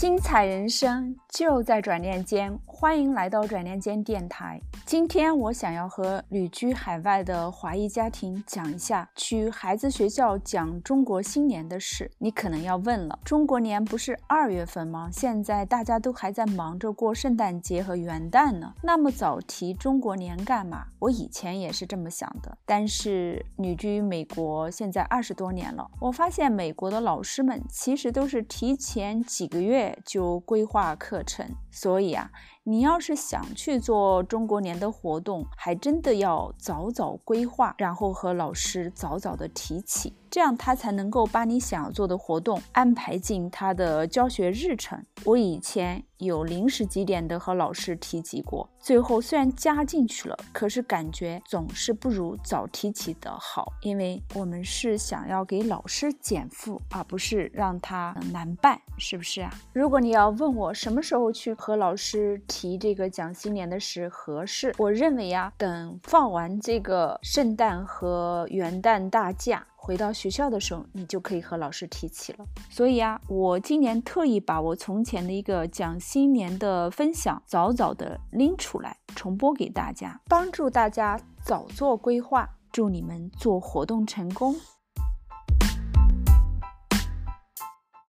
精彩人生就在转念间，欢迎来到转念间电台。今天我想要和旅居海外的华裔家庭讲一下去孩子学校讲中国新年的事。你可能要问了，中国年不是二月份吗？现在大家都还在忙着过圣诞节和元旦呢，那么早提中国年干嘛？我以前也是这么想的，但是旅居美国现在二十多年了，我发现美国的老师们其实都是提前几个月。就规划课程，所以啊，你要是想去做中国年的活动，还真的要早早规划，然后和老师早早的提起，这样他才能够把你想要做的活动安排进他的教学日程。我以前。有临时几点的和老师提及过，最后虽然加进去了，可是感觉总是不如早提起的好，因为我们是想要给老师减负，而不是让他难办，是不是啊？如果你要问我什么时候去和老师提这个讲新年的事合适，我认为呀，等放完这个圣诞和元旦大假。回到学校的时候，你就可以和老师提起了。所以啊，我今年特意把我从前的一个讲新年的分享早早的拎出来，重播给大家，帮助大家早做规划。祝你们做活动成功！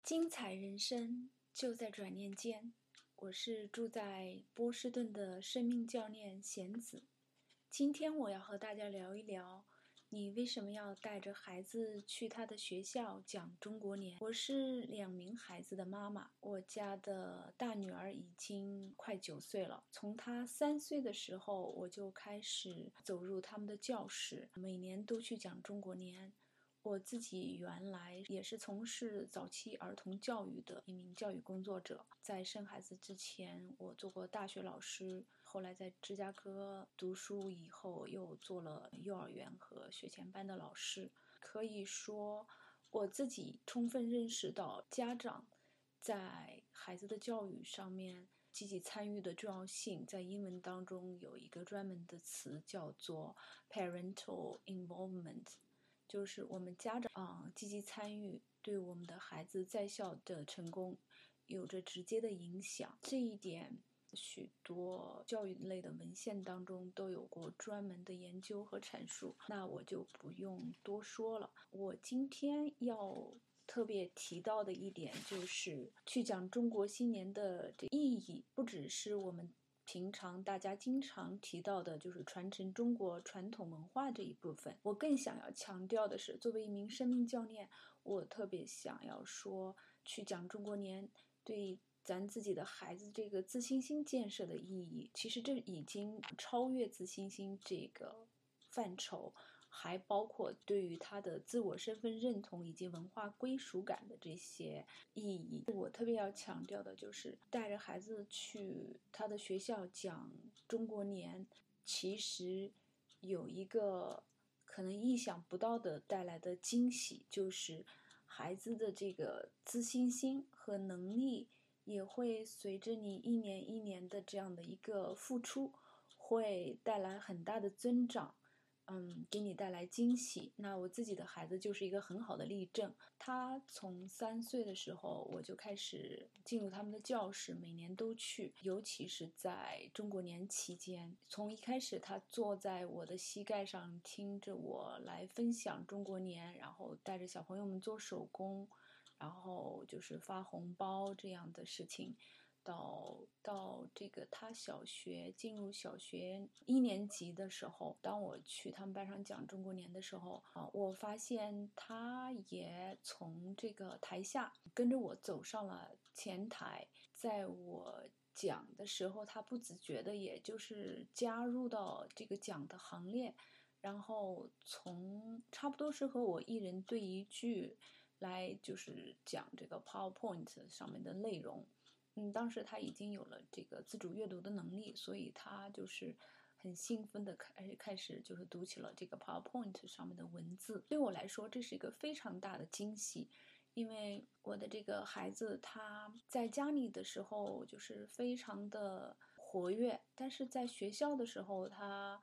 精彩人生就在转念间。我是住在波士顿的生命教练贤子。今天我要和大家聊一聊。你为什么要带着孩子去他的学校讲中国年？我是两名孩子的妈妈，我家的大女儿已经快九岁了。从她三岁的时候，我就开始走入他们的教室，每年都去讲中国年。我自己原来也是从事早期儿童教育的一名教育工作者，在生孩子之前，我做过大学老师。后来在芝加哥读书以后，又做了幼儿园和学前班的老师。可以说，我自己充分认识到家长在孩子的教育上面积极参与的重要性。在英文当中有一个专门的词叫做 parental involvement，就是我们家长啊积极参与，对我们的孩子在校的成功有着直接的影响。这一点。许多教育类的文献当中都有过专门的研究和阐述，那我就不用多说了。我今天要特别提到的一点就是，去讲中国新年的这意义，不只是我们平常大家经常提到的，就是传承中国传统文化这一部分。我更想要强调的是，作为一名生命教练，我特别想要说，去讲中国年对。咱自己的孩子这个自信心建设的意义，其实这已经超越自信心这个范畴，还包括对于他的自我身份认同以及文化归属感的这些意义。我特别要强调的就是，带着孩子去他的学校讲中国年，其实有一个可能意想不到的带来的惊喜，就是孩子的这个自信心和能力。也会随着你一年一年的这样的一个付出，会带来很大的增长，嗯，给你带来惊喜。那我自己的孩子就是一个很好的例证。他从三岁的时候，我就开始进入他们的教室，每年都去，尤其是在中国年期间。从一开始，他坐在我的膝盖上，听着我来分享中国年，然后带着小朋友们做手工。然后就是发红包这样的事情，到到这个他小学进入小学一年级的时候，当我去他们班上讲中国年的时候啊，我发现他也从这个台下跟着我走上了前台，在我讲的时候，他不自觉的也就是加入到这个讲的行列，然后从差不多是和我一人对一句。来就是讲这个 PowerPoint 上面的内容，嗯，当时他已经有了这个自主阅读的能力，所以他就是很兴奋的开开始就是读起了这个 PowerPoint 上面的文字。对我来说，这是一个非常大的惊喜，因为我的这个孩子他在家里的时候就是非常的活跃，但是在学校的时候，他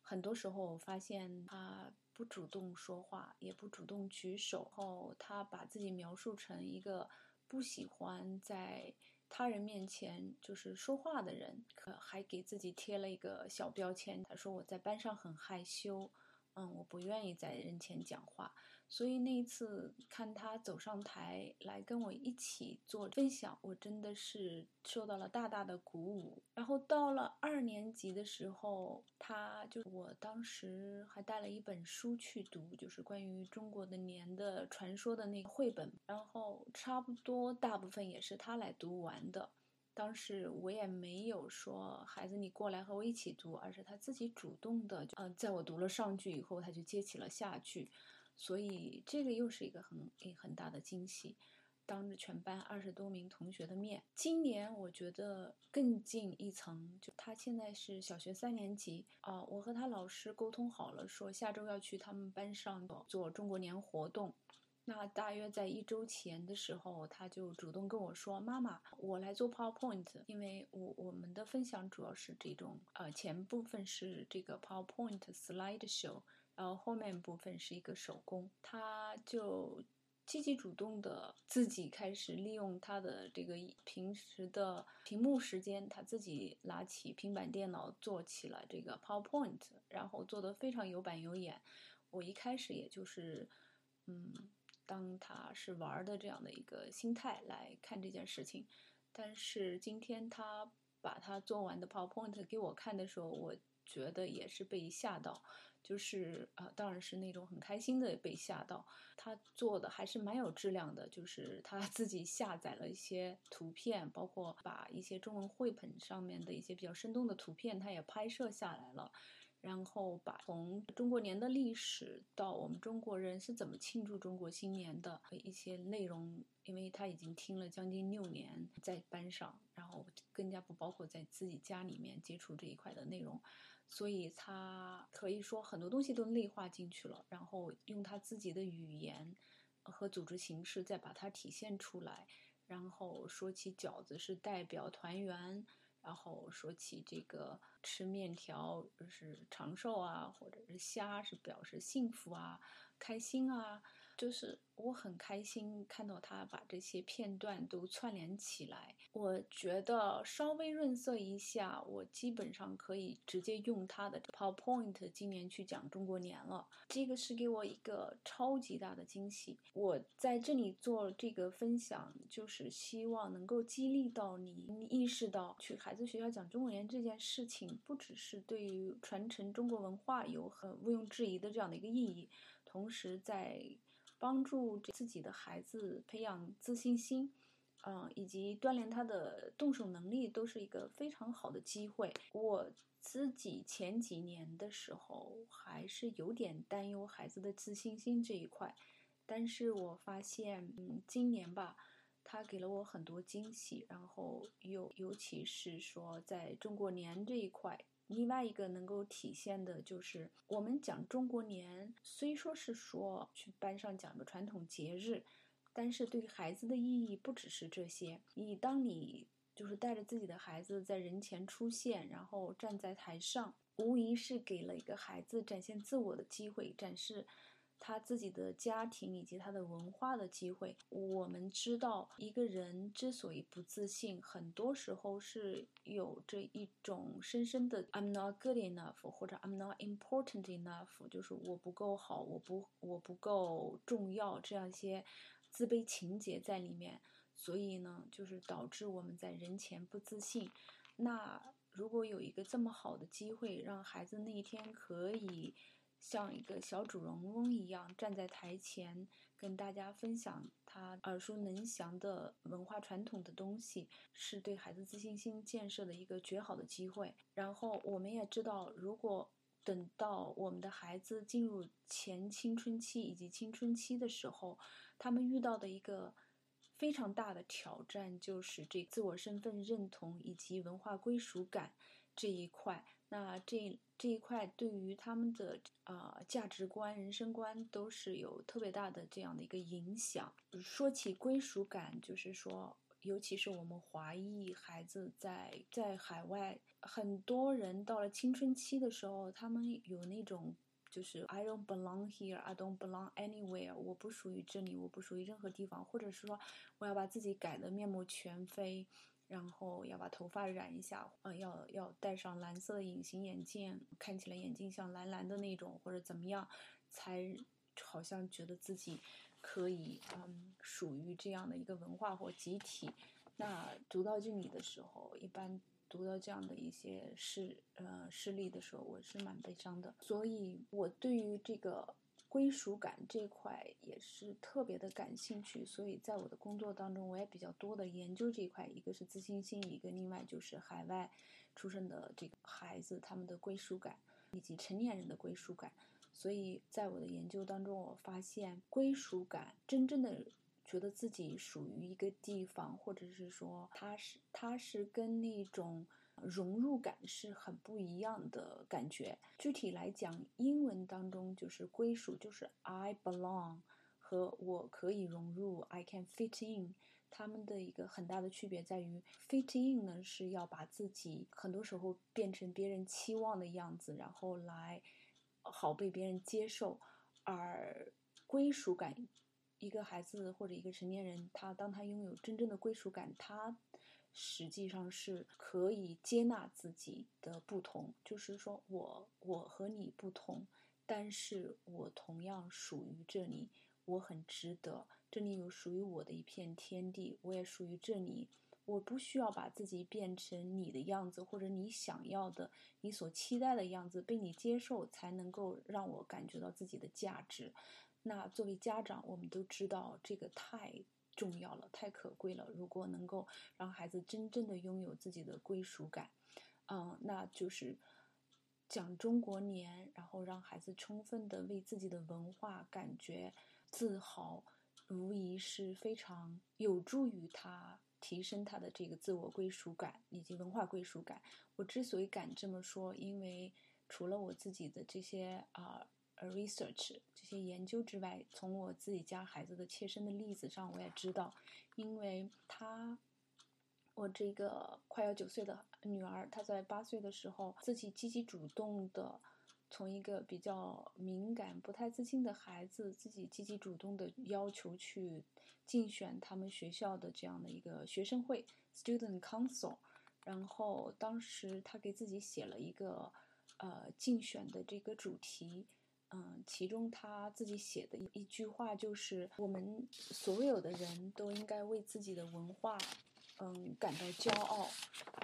很多时候发现他。不主动说话，也不主动举手。后他把自己描述成一个不喜欢在他人面前就是说话的人，可还给自己贴了一个小标签。他说我在班上很害羞。嗯，我不愿意在人前讲话，所以那一次看他走上台来跟我一起做分享，我真的是受到了大大的鼓舞。然后到了二年级的时候，他就我当时还带了一本书去读，就是关于中国的年的传说的那个绘本，然后差不多大部分也是他来读完的。当时我也没有说孩子你过来和我一起读，而是他自己主动的，嗯，在我读了上句以后，他就接起了下句，所以这个又是一个很很大的惊喜，当着全班二十多名同学的面。今年我觉得更进一层，就他现在是小学三年级啊，我和他老师沟通好了，说下周要去他们班上做中国年活动。那大约在一周前的时候，他就主动跟我说：“妈妈，我来做 PowerPoint，因为我我们的分享主要是这种，呃，前部分是这个 PowerPoint Slide Show，然后后面部分是一个手工。”他就积极主动的自己开始利用他的这个平时的屏幕时间，他自己拿起平板电脑做起了这个 PowerPoint，然后做的非常有板有眼。我一开始也就是，嗯。当他是玩的这样的一个心态来看这件事情，但是今天他把他做完的 PowerPoint 给我看的时候，我觉得也是被吓到，就是啊，当然是那种很开心的被吓到。他做的还是蛮有质量的，就是他自己下载了一些图片，包括把一些中文绘本上面的一些比较生动的图片，他也拍摄下来了。然后把从中国年的历史到我们中国人是怎么庆祝中国新年的一些内容，因为他已经听了将近六年在班上，然后更加不包括在自己家里面接触这一块的内容，所以他可以说很多东西都内化进去了，然后用他自己的语言和组织形式再把它体现出来，然后说起饺子是代表团圆。然后说起这个吃面条是长寿啊，或者是虾是表示幸福啊、开心啊，就是。我很开心看到他把这些片段都串联起来。我觉得稍微润色一下，我基本上可以直接用他的 PowerPoint 今年去讲中国年了。这个是给我一个超级大的惊喜。我在这里做这个分享，就是希望能够激励到你，意识到去孩子学校讲中国年这件事情，不只是对于传承中国文化有很毋庸置疑的这样的一个意义，同时在。帮助自己的孩子培养自信心，嗯，以及锻炼他的动手能力，都是一个非常好的机会。我自己前几年的时候还是有点担忧孩子的自信心这一块，但是我发现，嗯，今年吧，他给了我很多惊喜，然后尤尤其是说在中国年这一块。另外一个能够体现的就是，我们讲中国年，虽说是说去班上讲个传统节日，但是对孩子的意义不只是这些。你当你就是带着自己的孩子在人前出现，然后站在台上，无疑是给了一个孩子展现自我的机会，展示。他自己的家庭以及他的文化的机会，我们知道，一个人之所以不自信，很多时候是有着一种深深的 "I'm not good enough" 或者 "I'm not important enough"，就是我不够好，我不我不够重要这样一些自卑情节在里面，所以呢，就是导致我们在人前不自信。那如果有一个这么好的机会，让孩子那一天可以。像一个小主人翁一样站在台前，跟大家分享他耳熟能详的文化传统的东西，是对孩子自信心建设的一个绝好的机会。然后我们也知道，如果等到我们的孩子进入前青春期以及青春期的时候，他们遇到的一个非常大的挑战，就是这自我身份认同以及文化归属感这一块。那这这一块对于他们的啊价值观、人生观都是有特别大的这样的一个影响。说起归属感，就是说，尤其是我们华裔孩子在在海外，很多人到了青春期的时候，他们有那种就是 I don't belong here, I don't belong anywhere，我不属于这里，我不属于任何地方，或者是说我要把自己改得面目全非，然后要把头发染一下，呃，要要戴上蓝色的隐形眼镜，看起来眼睛像蓝蓝的那种，或者怎么样，才好像觉得自己可以嗯属于这样的一个文化或集体。那读到这里的时候，一般。读到这样的一些事，呃，事例的时候，我是蛮悲伤的。所以，我对于这个归属感这块也是特别的感兴趣。所以在我的工作当中，我也比较多的研究这一块。一个是自信心，一个另外就是海外出生的这个孩子他们的归属感，以及成年人的归属感。所以在我的研究当中，我发现归属感真正的。觉得自己属于一个地方，或者是说，它是它是跟那种融入感是很不一样的感觉。具体来讲，英文当中就是归属，就是 I belong 和我可以融入 I can fit in。他们的一个很大的区别在于，fit in 呢是要把自己很多时候变成别人期望的样子，然后来好被别人接受，而归属感。一个孩子或者一个成年人，他当他拥有真正的归属感，他实际上是可以接纳自己的不同，就是说我我和你不同，但是我同样属于这里，我很值得，这里有属于我的一片天地，我也属于这里，我不需要把自己变成你的样子，或者你想要的、你所期待的样子，被你接受，才能够让我感觉到自己的价值。那作为家长，我们都知道这个太重要了，太可贵了。如果能够让孩子真正的拥有自己的归属感，嗯，那就是讲中国年，然后让孩子充分的为自己的文化感觉自豪，无疑是非常有助于他提升他的这个自我归属感以及文化归属感。我之所以敢这么说，因为除了我自己的这些啊。，research 这些研究之外，从我自己家孩子的切身的例子上，我也知道，因为他，我这个快要九岁的女儿，她在八岁的时候，自己积极主动的，从一个比较敏感、不太自信的孩子，自己积极主动的要求去竞选他们学校的这样的一个学生会 （student council），然后当时他给自己写了一个呃竞选的这个主题。嗯，其中他自己写的一一句话就是：我们所有的人都应该为自己的文化，嗯，感到骄傲，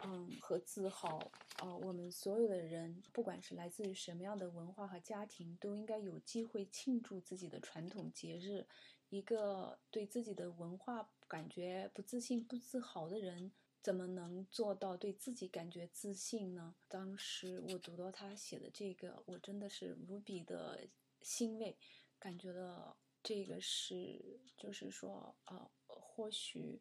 嗯和自豪。呃，我们所有的人，不管是来自于什么样的文化和家庭，都应该有机会庆祝自己的传统节日。一个对自己的文化感觉不自信、不自豪的人。怎么能做到对自己感觉自信呢？当时我读到他写的这个，我真的是无比的欣慰，感觉到这个是，就是说，呃，或许，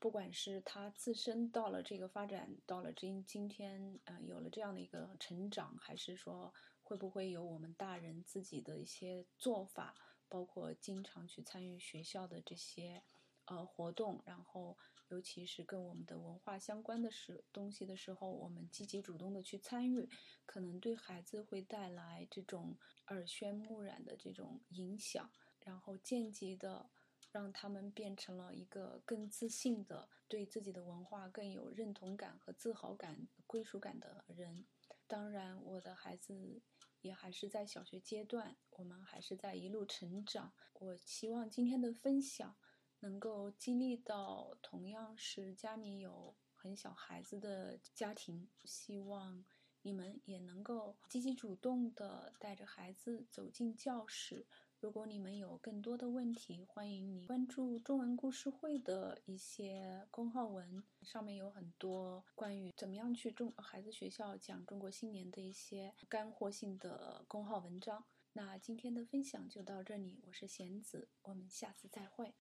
不管是他自身到了这个发展，到了今今天，呃，有了这样的一个成长，还是说，会不会有我们大人自己的一些做法，包括经常去参与学校的这些。呃，活动，然后尤其是跟我们的文化相关的时东西的时候，我们积极主动的去参与，可能对孩子会带来这种耳濡目染的这种影响，然后间接的让他们变成了一个更自信的、对自己的文化更有认同感和自豪感、归属感的人。当然，我的孩子也还是在小学阶段，我们还是在一路成长。我希望今天的分享。能够激励到同样是家里有很小孩子的家庭，希望你们也能够积极主动的带着孩子走进教室。如果你们有更多的问题，欢迎你关注中文故事会的一些公号文，上面有很多关于怎么样去中孩子学校讲中国新年的一些干货性的公号文章。那今天的分享就到这里，我是贤子，我们下次再会。